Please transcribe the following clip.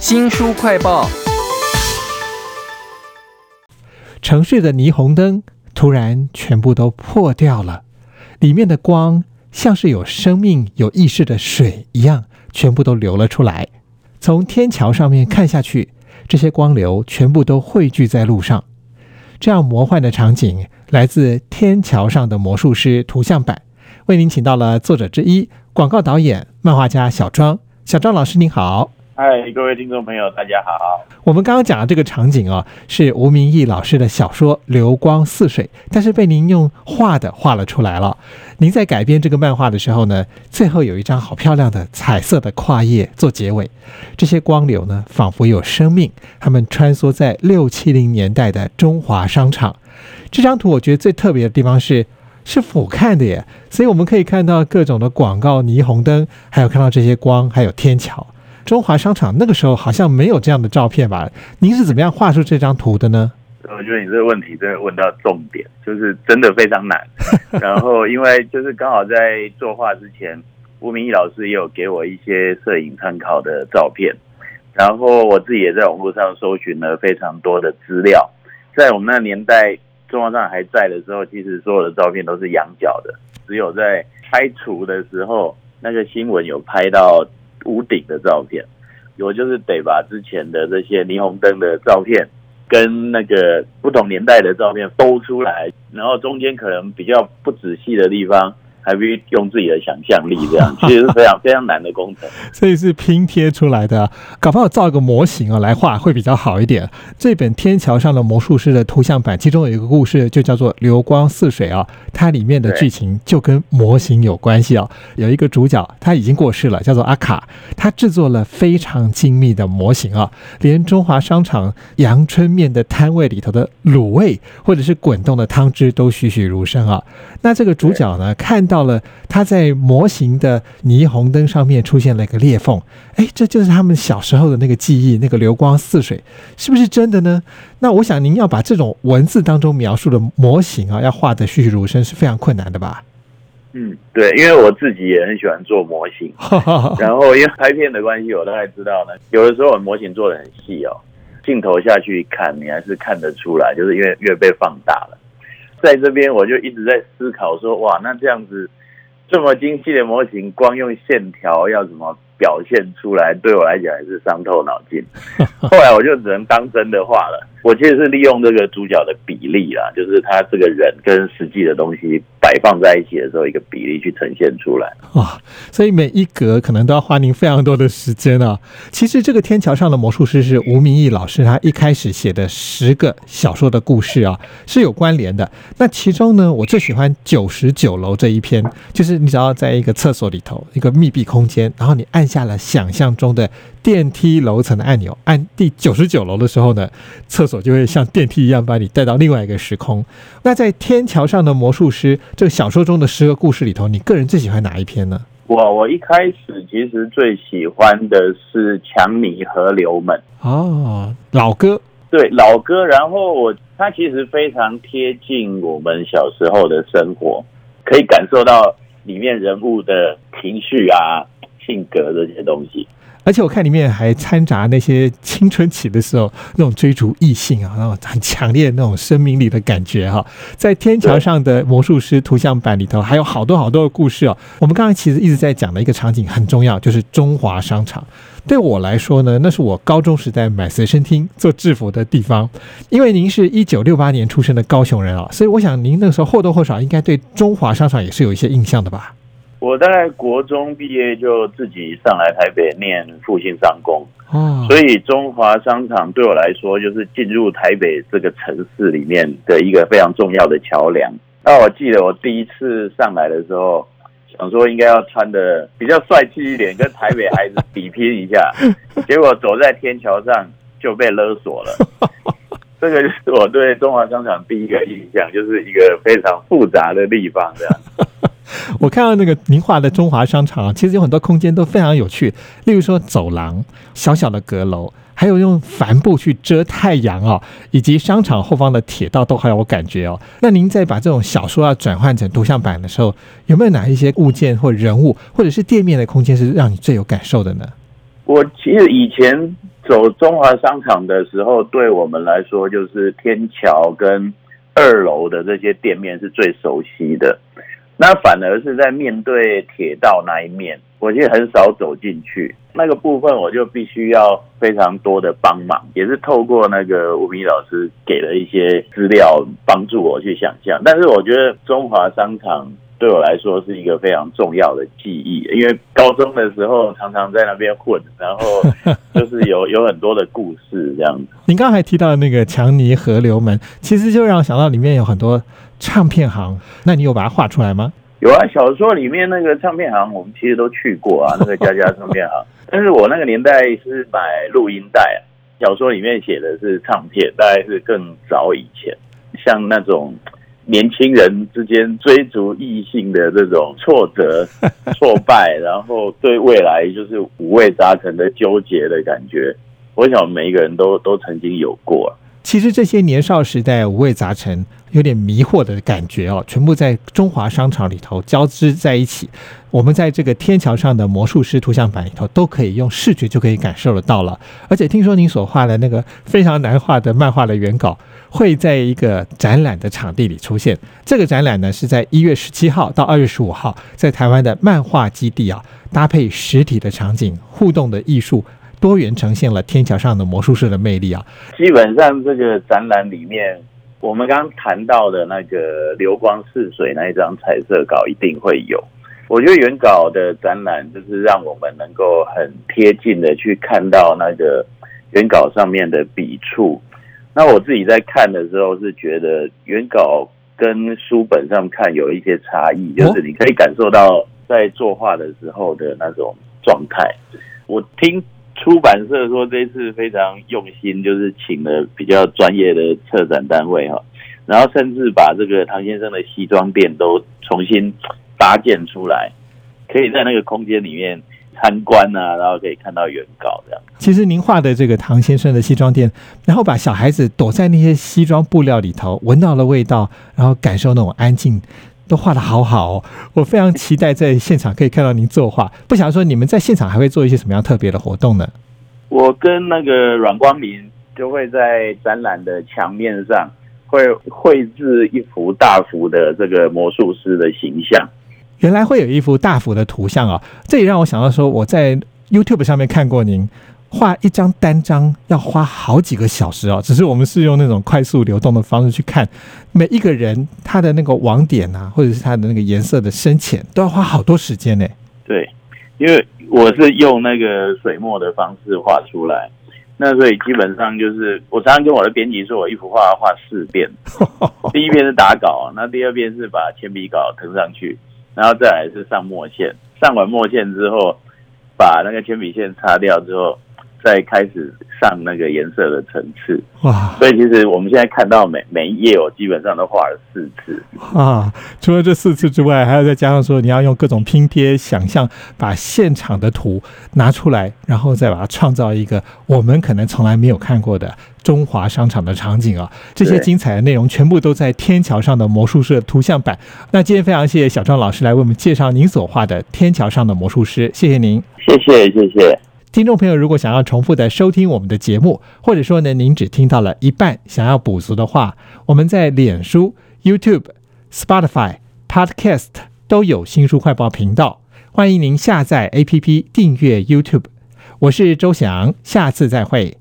新书快报。城市的霓虹灯突然全部都破掉了，里面的光像是有生命、有意识的水一样，全部都流了出来。从天桥上面看下去，这些光流全部都汇聚在路上。这样魔幻的场景来自《天桥上的魔术师》图像版，为您请到了作者之一、广告导演、漫画家小庄。小庄老师您好。嗨，各位听众朋友，大家好。我们刚刚讲的这个场景啊，是吴明义老师的小说《流光似水》，但是被您用画的画了出来了。您在改编这个漫画的时候呢，最后有一张好漂亮的彩色的跨页做结尾。这些光流呢，仿佛有生命，它们穿梭在六七零年代的中华商场。这张图我觉得最特别的地方是是俯瞰的耶，所以我们可以看到各种的广告霓虹灯，还有看到这些光，还有天桥。中华商场那个时候好像没有这样的照片吧？您是怎么样画出这张图的呢？我觉得你这个问题真的问到重点，就是真的非常难。然后因为就是刚好在作画之前，吴明义老师也有给我一些摄影参考的照片，然后我自己也在网络上搜寻了非常多的资料。在我们那个年代，中华商场还在的时候，其实所有的照片都是仰角的，只有在拆除的时候，那个新闻有拍到。屋顶的照片，我就是得把之前的这些霓虹灯的照片跟那个不同年代的照片都出来，然后中间可能比较不仔细的地方。还必须用自己的想象力，这样其实是非常 非常难的工程。所以是拼贴出来的，搞不好造一个模型啊来画会比较好一点。这本《天桥上的魔术师》的图像版，其中有一个故事就叫做《流光似水》啊，它里面的剧情就跟模型有关系啊。有一个主角他已经过世了，叫做阿卡，他制作了非常精密的模型啊，连中华商场阳春面的摊位里头的卤味或者是滚动的汤汁都栩栩如生啊。那这个主角呢，看到。到了，它在模型的霓虹灯上面出现了一个裂缝，哎，这就是他们小时候的那个记忆，那个流光似水，是不是真的呢？那我想您要把这种文字当中描述的模型啊，要画的栩栩如生，是非常困难的吧？嗯，对，因为我自己也很喜欢做模型，然后因为拍片的关系，我大概知道呢，有的时候模型做的很细哦，镜头下去看，你还是看得出来，就是因为越被放大了。在这边，我就一直在思考说，哇，那这样子这么精细的模型，光用线条要怎么表现出来？对我来讲还是伤透脑筋。后来我就只能当真的画了。我其实是利用这个主角的比例啦，就是他这个人跟实际的东西摆放在一起的时候，一个比例去呈现出来。哇，所以每一格可能都要花您非常多的时间啊。其实这个天桥上的魔术师是吴明义老师他一开始写的十个小说的故事啊，是有关联的。那其中呢，我最喜欢九十九楼这一篇，就是你只要在一个厕所里头，一个密闭空间，然后你按下了想象中的电梯楼层的按钮，按第九十九楼的时候呢，厕所就会像电梯一样把你带到另外一个时空。那在天桥上的魔术师这个小说中的十个故事里头，你个人最喜欢哪一篇呢？我我一开始其实最喜欢的是《强尼河流们》哦，老歌对老歌，然后我它其实非常贴近我们小时候的生活，可以感受到里面人物的情绪啊、性格这些东西。而且我看里面还掺杂那些青春期的时候那种追逐异性啊，那种很强烈的那种生命力的感觉哈。在天桥上的魔术师图像版里头，还有好多好多的故事哦。我们刚刚其实一直在讲的一个场景很重要，就是中华商场。对我来说呢，那是我高中时代买随身听做制服的地方。因为您是一九六八年出生的高雄人啊，所以我想您那个时候或多或少应该对中华商场也是有一些印象的吧。我大概国中毕业就自己上来台北念复兴商工，所以中华商场对我来说就是进入台北这个城市里面的一个非常重要的桥梁。那我记得我第一次上来的时候，想说应该要穿的比较帅气一点，跟台北孩子比拼一下，结果走在天桥上就被勒索了。这个就是我对中华商场第一个印象，就是一个非常复杂的地方，这样。我看到那个您画的中华商场，其实有很多空间都非常有趣，例如说走廊、小小的阁楼，还有用帆布去遮太阳哦，以及商场后方的铁道都很有感觉哦。那您在把这种小说要转换成图像版的时候，有没有哪一些物件或人物，或者是店面的空间是让你最有感受的呢？我其实以前走中华商场的时候，对我们来说就是天桥跟二楼的这些店面是最熟悉的。那反而是在面对铁道那一面，我其实很少走进去那个部分，我就必须要非常多的帮忙，也是透过那个吴明老师给了一些资料，帮助我去想象。但是我觉得中华商场对我来说是一个非常重要的记忆，因为高中的时候常常在那边混，然后 就是有有很多的故事这样子。您刚才还提到那个强尼河流门，其实就让我想到里面有很多。唱片行，那你有把它画出来吗？有啊，小说里面那个唱片行，我们其实都去过啊，那个家家唱片行。但是我那个年代是买录音带啊，小说里面写的是唱片，大概是更早以前，像那种年轻人之间追逐异性的这种挫折、挫败，然后对未来就是五味杂陈的纠结的感觉，我想每一个人都都曾经有过。其实这些年少时代五味杂陈、有点迷惑的感觉哦，全部在中华商场里头交织在一起。我们在这个天桥上的魔术师图像版里头，都可以用视觉就可以感受得到了。而且听说您所画的那个非常难画的漫画的原稿，会在一个展览的场地里出现。这个展览呢，是在一月十七号到二月十五号，在台湾的漫画基地啊，搭配实体的场景、互动的艺术。多元呈现了天桥上的魔术师的魅力啊！基本上这个展览里面，我们刚刚谈到的那个流光似水那一张彩色稿一定会有。我觉得原稿的展览就是让我们能够很贴近的去看到那个原稿上面的笔触。那我自己在看的时候是觉得原稿跟书本上看有一些差异，就是你可以感受到在作画的时候的那种状态。我听。出版社说这次非常用心，就是请了比较专业的策展单位哈，然后甚至把这个唐先生的西装店都重新搭建出来，可以在那个空间里面参观啊，然后可以看到原稿这样。其实您画的这个唐先生的西装店，然后把小孩子躲在那些西装布料里头，闻到了味道，然后感受那种安静。都画的好好哦，我非常期待在现场可以看到您作画。不想说你们在现场还会做一些什么样特别的活动呢？我跟那个阮光明就会在展览的墙面上会绘制一幅大幅的这个魔术师的形象。原来会有一幅大幅的图像啊，这也让我想到说我在 YouTube 上面看过您。画一张单张要花好几个小时哦，只是我们是用那种快速流动的方式去看每一个人他的那个网点啊，或者是他的那个颜色的深浅，都要花好多时间呢。对，因为我是用那个水墨的方式画出来，那所以基本上就是我常常跟我的编辑说，我一幅画要画四遍，第一遍是打稿，那第二遍是把铅笔稿腾上去，然后再来是上墨线，上完墨线之后，把那个铅笔线擦掉之后。再开始上那个颜色的层次哇，所以其实我们现在看到每每一页，我基本上都画了四次啊。除了这四次之外，还要再加上说你要用各种拼贴想象，把现场的图拿出来，然后再把它创造一个我们可能从来没有看过的中华商场的场景啊。这些精彩的内容全部都在天桥上的魔术师图像版。那今天非常谢谢小张老师来为我们介绍您所画的天桥上的魔术师，谢谢您，谢谢谢谢。听众朋友，如果想要重复的收听我们的节目，或者说呢，您只听到了一半，想要补足的话，我们在脸书、YouTube、Spotify、Podcast 都有新书快报频道，欢迎您下载 APP 订阅 YouTube。我是周翔，下次再会。